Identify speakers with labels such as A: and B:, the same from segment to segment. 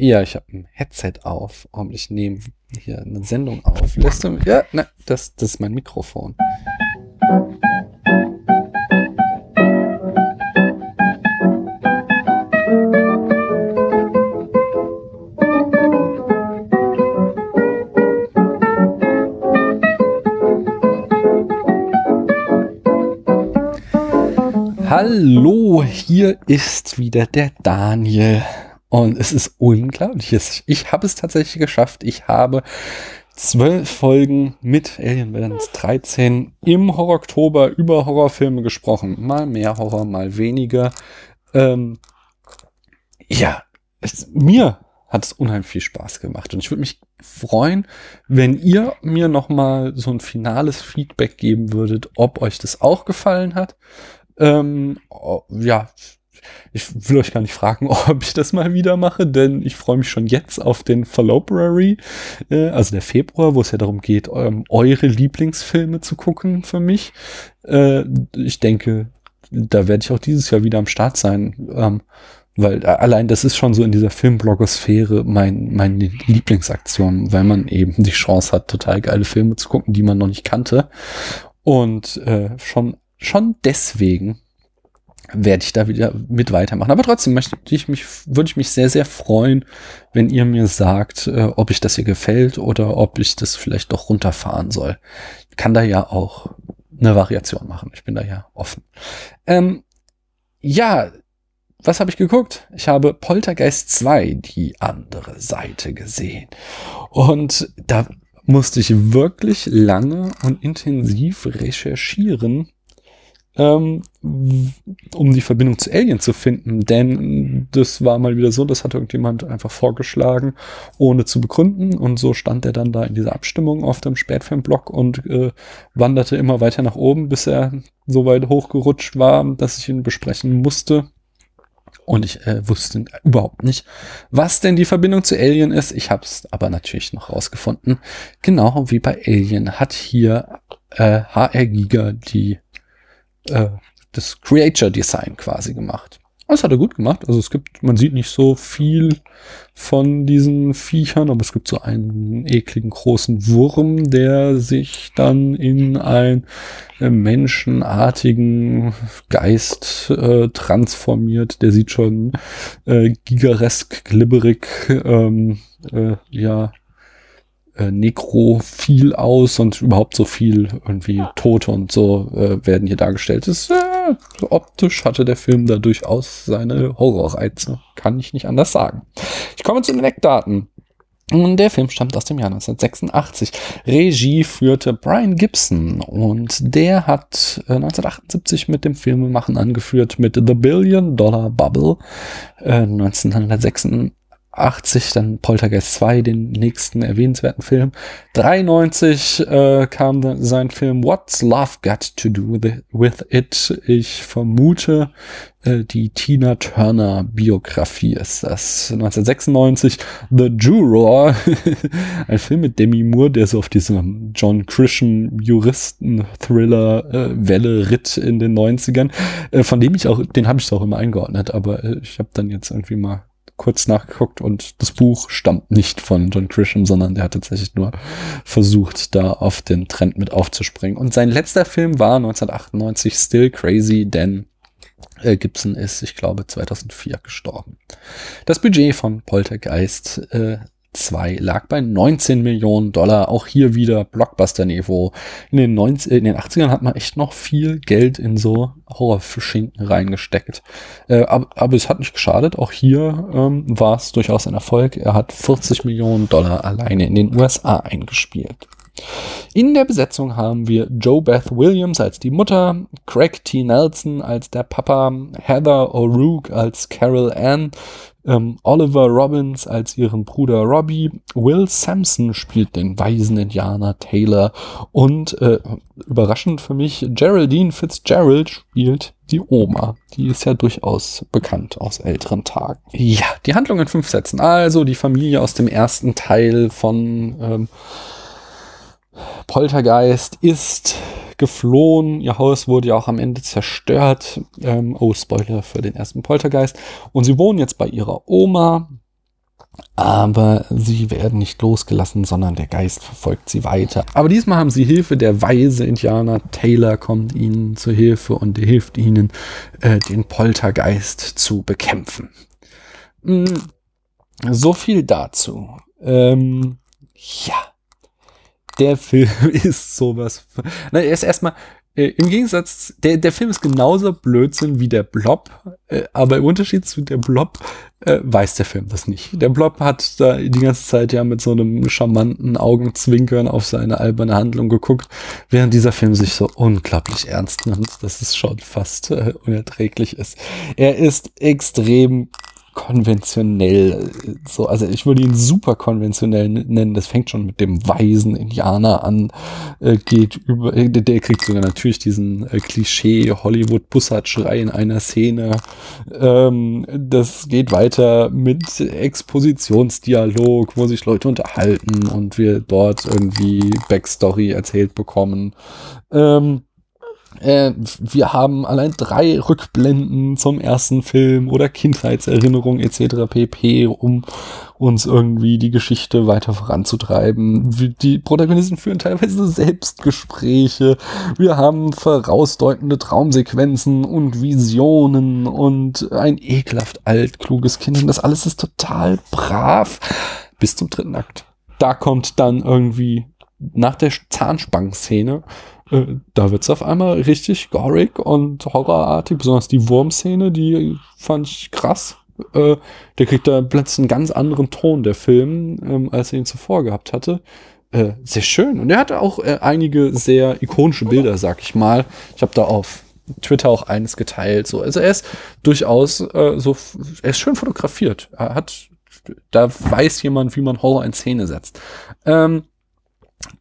A: Ja, ich habe ein Headset auf und ich nehme hier eine Sendung auf. Lässt du Ja, ne, das, das ist mein Mikrofon. Hallo, hier ist wieder der Daniel. Und es ist unglaublich. Ich habe es tatsächlich geschafft. Ich habe zwölf Folgen mit Alien Balance 13 im Horror-Oktober über Horrorfilme gesprochen. Mal mehr Horror, mal weniger. Ähm, ja, es, mir hat es unheimlich viel Spaß gemacht. Und ich würde mich freuen, wenn ihr mir noch mal so ein finales Feedback geben würdet, ob euch das auch gefallen hat. Ähm, ja, ich will euch gar nicht fragen, ob ich das mal wieder mache, denn ich freue mich schon jetzt auf den Fallobrary, äh, also der Februar, wo es ja darum geht, ähm, eure Lieblingsfilme zu gucken für mich. Äh, ich denke, da werde ich auch dieses Jahr wieder am Start sein. Ähm, weil allein das ist schon so in dieser Filmblogosphäre mein, meine Lieblingsaktion, weil man eben die Chance hat, total geile Filme zu gucken, die man noch nicht kannte. Und äh, schon, schon deswegen werde ich da wieder mit weitermachen. Aber trotzdem möchte ich mich, würde ich mich sehr, sehr freuen, wenn ihr mir sagt, äh, ob ich das hier gefällt oder ob ich das vielleicht doch runterfahren soll. Ich kann da ja auch eine Variation machen. Ich bin da ja offen. Ähm, ja, was habe ich geguckt? Ich habe Poltergeist 2, die andere Seite gesehen. Und da musste ich wirklich lange und intensiv recherchieren, ähm, um die Verbindung zu Alien zu finden. Denn das war mal wieder so, das hat irgendjemand einfach vorgeschlagen, ohne zu begründen. Und so stand er dann da in dieser Abstimmung auf dem Spätfilmblog und äh, wanderte immer weiter nach oben, bis er so weit hochgerutscht war, dass ich ihn besprechen musste. Und ich äh, wusste überhaupt nicht, was denn die Verbindung zu Alien ist. Ich habe es aber natürlich noch rausgefunden. Genau wie bei Alien hat hier äh, HR Giga die äh, das Creature Design quasi gemacht. Das hat er gut gemacht. Also es gibt, man sieht nicht so viel von diesen Viechern, aber es gibt so einen ekligen großen Wurm, der sich dann in einen äh, menschenartigen Geist äh, transformiert. Der sieht schon äh, gigaresk, glibberig, ähm, äh, ja, äh, nekrophil aus und überhaupt so viel irgendwie Tote und so äh, werden hier dargestellt. Das, äh, optisch hatte der Film da durchaus seine Horrorreize. Kann ich nicht anders sagen. Ich komme zu den Eckdaten. Der Film stammt aus dem Jahr 1986. Regie führte Brian Gibson und der hat 1978 äh, mit dem Filmemachen angeführt mit The Billion Dollar Bubble. Äh, 1986 80 dann Poltergeist 2, den nächsten erwähnenswerten Film. 93 äh, kam sein Film What's Love Got to Do with It? Ich vermute, äh, die Tina Turner Biografie ist das. 1996 The Juror, ein Film mit Demi Moore, der so auf diesem John Christian Juristen Thriller äh, Welle ritt in den 90ern, äh, von dem ich auch, den habe ich auch immer eingeordnet, aber äh, ich habe dann jetzt irgendwie mal kurz nachgeguckt und das Buch stammt nicht von John Grisham, sondern der hat tatsächlich nur versucht, da auf den Trend mit aufzuspringen. Und sein letzter Film war 1998 Still Crazy, denn äh, Gibson ist, ich glaube, 2004 gestorben. Das Budget von Poltergeist äh, 2 lag bei 19 Millionen Dollar. Auch hier wieder Blockbuster-Niveau. In, den 90, in den 80ern hat man echt noch viel Geld in so Horrorschinken reingesteckt. Äh, aber, aber, es hat nicht geschadet. Auch hier ähm, war es durchaus ein Erfolg. Er hat 40 Millionen Dollar alleine in den USA eingespielt. In der Besetzung haben wir Joe Beth Williams als die Mutter, Craig T. Nelson als der Papa, Heather O'Rourke als Carol Ann, ähm, Oliver Robbins als ihren Bruder Robbie, Will Sampson spielt den weisen Indianer Taylor und äh, überraschend für mich, Geraldine Fitzgerald spielt die Oma. Die ist ja durchaus bekannt aus älteren Tagen. Ja, die Handlung in fünf Sätzen. Also die Familie aus dem ersten Teil von ähm, Poltergeist ist geflohen. Ihr Haus wurde ja auch am Ende zerstört. Ähm, oh, Spoiler für den ersten Poltergeist. Und sie wohnen jetzt bei ihrer Oma. aber sie werden nicht losgelassen, sondern der Geist verfolgt sie weiter. Aber diesmal haben sie Hilfe. Der weise Indianer Taylor kommt ihnen zu Hilfe und hilft ihnen, äh, den Poltergeist zu bekämpfen. Mm, so viel dazu. Ähm, ja, der Film ist sowas. Na, er ist erstmal äh, im Gegensatz, der, der Film ist genauso Blödsinn wie der Blob, äh, aber im Unterschied zu der Blob äh, weiß der Film das nicht. Der Blob hat da die ganze Zeit ja mit so einem charmanten Augenzwinkern auf seine alberne Handlung geguckt, während dieser Film sich so unglaublich ernst nimmt, dass es schon fast äh, unerträglich ist. Er ist extrem konventionell. So, also ich würde ihn super konventionell nennen. Das fängt schon mit dem weisen Indianer an, äh, geht über, äh, der kriegt sogar natürlich diesen äh, Klischee Hollywood Bussardschrei in einer Szene. Ähm, das geht weiter mit Expositionsdialog, wo sich Leute unterhalten und wir dort irgendwie Backstory erzählt bekommen. Ähm, äh, wir haben allein drei Rückblenden zum ersten Film oder Kindheitserinnerungen etc. pp, um uns irgendwie die Geschichte weiter voranzutreiben. Die Protagonisten führen teilweise Selbstgespräche. Wir haben vorausdeutende Traumsequenzen und Visionen und ein ekelhaft alt, kluges Kind. Und das alles ist total brav bis zum dritten Akt. Da kommt dann irgendwie nach der Zahnspangenszene äh, da wird's auf einmal richtig gorig und horrorartig, besonders die Wurmszene, die fand ich krass. Äh, der kriegt da plötzlich einen ganz anderen Ton, der Film, ähm, als er ihn zuvor gehabt hatte. Äh, sehr schön. Und er hatte auch äh, einige sehr ikonische Bilder, sag ich mal. Ich habe da auf Twitter auch eines geteilt. So. Also er ist durchaus äh, so, er ist schön fotografiert. Er hat, da weiß jemand, wie man Horror in Szene setzt. Ähm,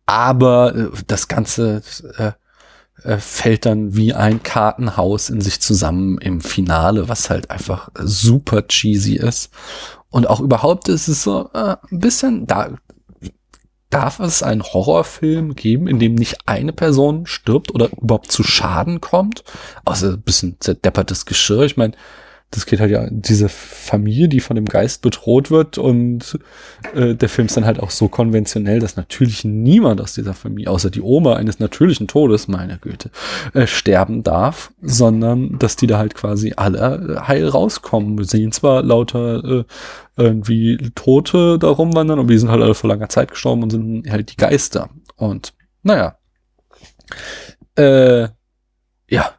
A: aber äh, das Ganze äh, äh, fällt dann wie ein Kartenhaus in sich zusammen im Finale, was halt einfach super cheesy ist. Und auch überhaupt ist es so äh, ein bisschen, da darf es einen Horrorfilm geben, in dem nicht eine Person stirbt oder überhaupt zu Schaden kommt. Außer ein bisschen zerdeppertes Geschirr. Ich meine, das geht halt ja diese Familie, die von dem Geist bedroht wird und äh, der Film ist dann halt auch so konventionell, dass natürlich niemand aus dieser Familie, außer die Oma eines natürlichen Todes, meine Güte, äh, sterben darf, sondern dass die da halt quasi alle äh, heil rauskommen. Wir sehen zwar lauter äh, irgendwie Tote da rumwandern, aber die sind halt alle vor langer Zeit gestorben und sind halt die Geister. Und naja. Äh, ja,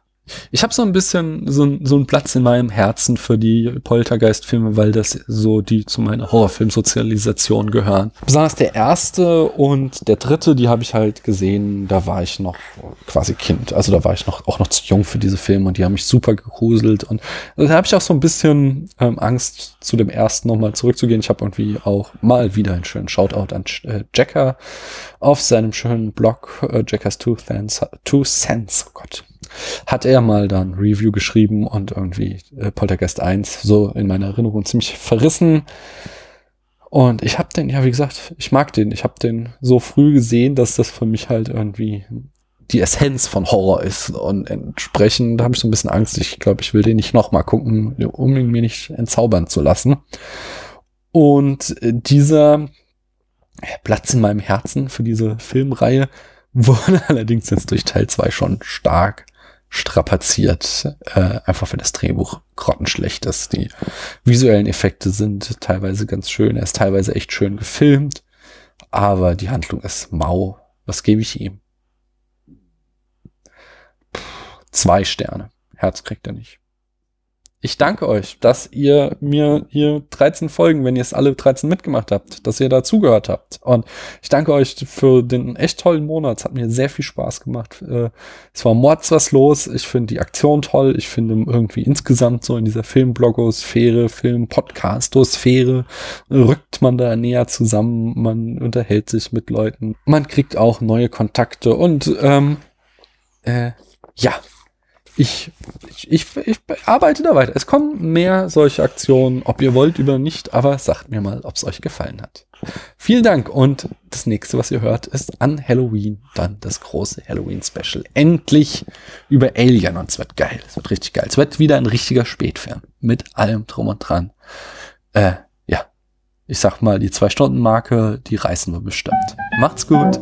A: ich habe so ein bisschen so, so einen Platz in meinem Herzen für die Poltergeist-Filme, weil das so die zu meiner Horrorfilm-Sozialisation gehören. Besonders der erste und der dritte, die habe ich halt gesehen, da war ich noch quasi Kind. Also da war ich noch auch noch zu jung für diese Filme und die haben mich super gegruselt. Und da habe ich auch so ein bisschen ähm, Angst, zu dem ersten nochmal zurückzugehen. Ich habe irgendwie auch mal wieder einen schönen Shoutout an äh, Jacker auf seinem schönen Blog, äh, Jackers Two Cents, Two Cents, oh Gott, hat er mal dann Review geschrieben und irgendwie äh, Poltergeist 1 so in meiner Erinnerung ziemlich verrissen. Und ich habe den, ja, wie gesagt, ich mag den. Ich habe den so früh gesehen, dass das für mich halt irgendwie die Essenz von Horror ist. Und entsprechend habe ich so ein bisschen Angst. Ich glaube, ich will den nicht nochmal gucken, um ihn mir nicht entzaubern zu lassen. Und äh, dieser Platz in meinem Herzen für diese Filmreihe wurde allerdings jetzt durch Teil 2 schon stark strapaziert, äh, einfach weil das Drehbuch grottenschlecht ist. Die visuellen Effekte sind teilweise ganz schön, er ist teilweise echt schön gefilmt, aber die Handlung ist mau. Was gebe ich ihm? Puh, zwei Sterne. Herz kriegt er nicht ich danke euch, dass ihr mir hier 13 Folgen, wenn ihr es alle 13 mitgemacht habt, dass ihr dazugehört habt. Und ich danke euch für den echt tollen Monat. Es hat mir sehr viel Spaß gemacht. Äh, es war mords was los. Ich finde die Aktion toll. Ich finde irgendwie insgesamt so in dieser Filmblogosphäre, Film-Podcastosphäre rückt man da näher zusammen. Man unterhält sich mit Leuten. Man kriegt auch neue Kontakte und ähm, äh, ja, ich, ich, ich, arbeite da weiter. Es kommen mehr solche Aktionen, ob ihr wollt oder nicht, aber sagt mir mal, ob es euch gefallen hat. Vielen Dank und das nächste, was ihr hört, ist an Halloween dann das große Halloween-Special. Endlich über Alien und es wird geil. Es wird richtig geil. Es wird wieder ein richtiger Spätfilm mit allem drum und dran. Äh, ja, ich sag mal, die Zwei-Stunden-Marke, die reißen wir bestimmt. Macht's gut.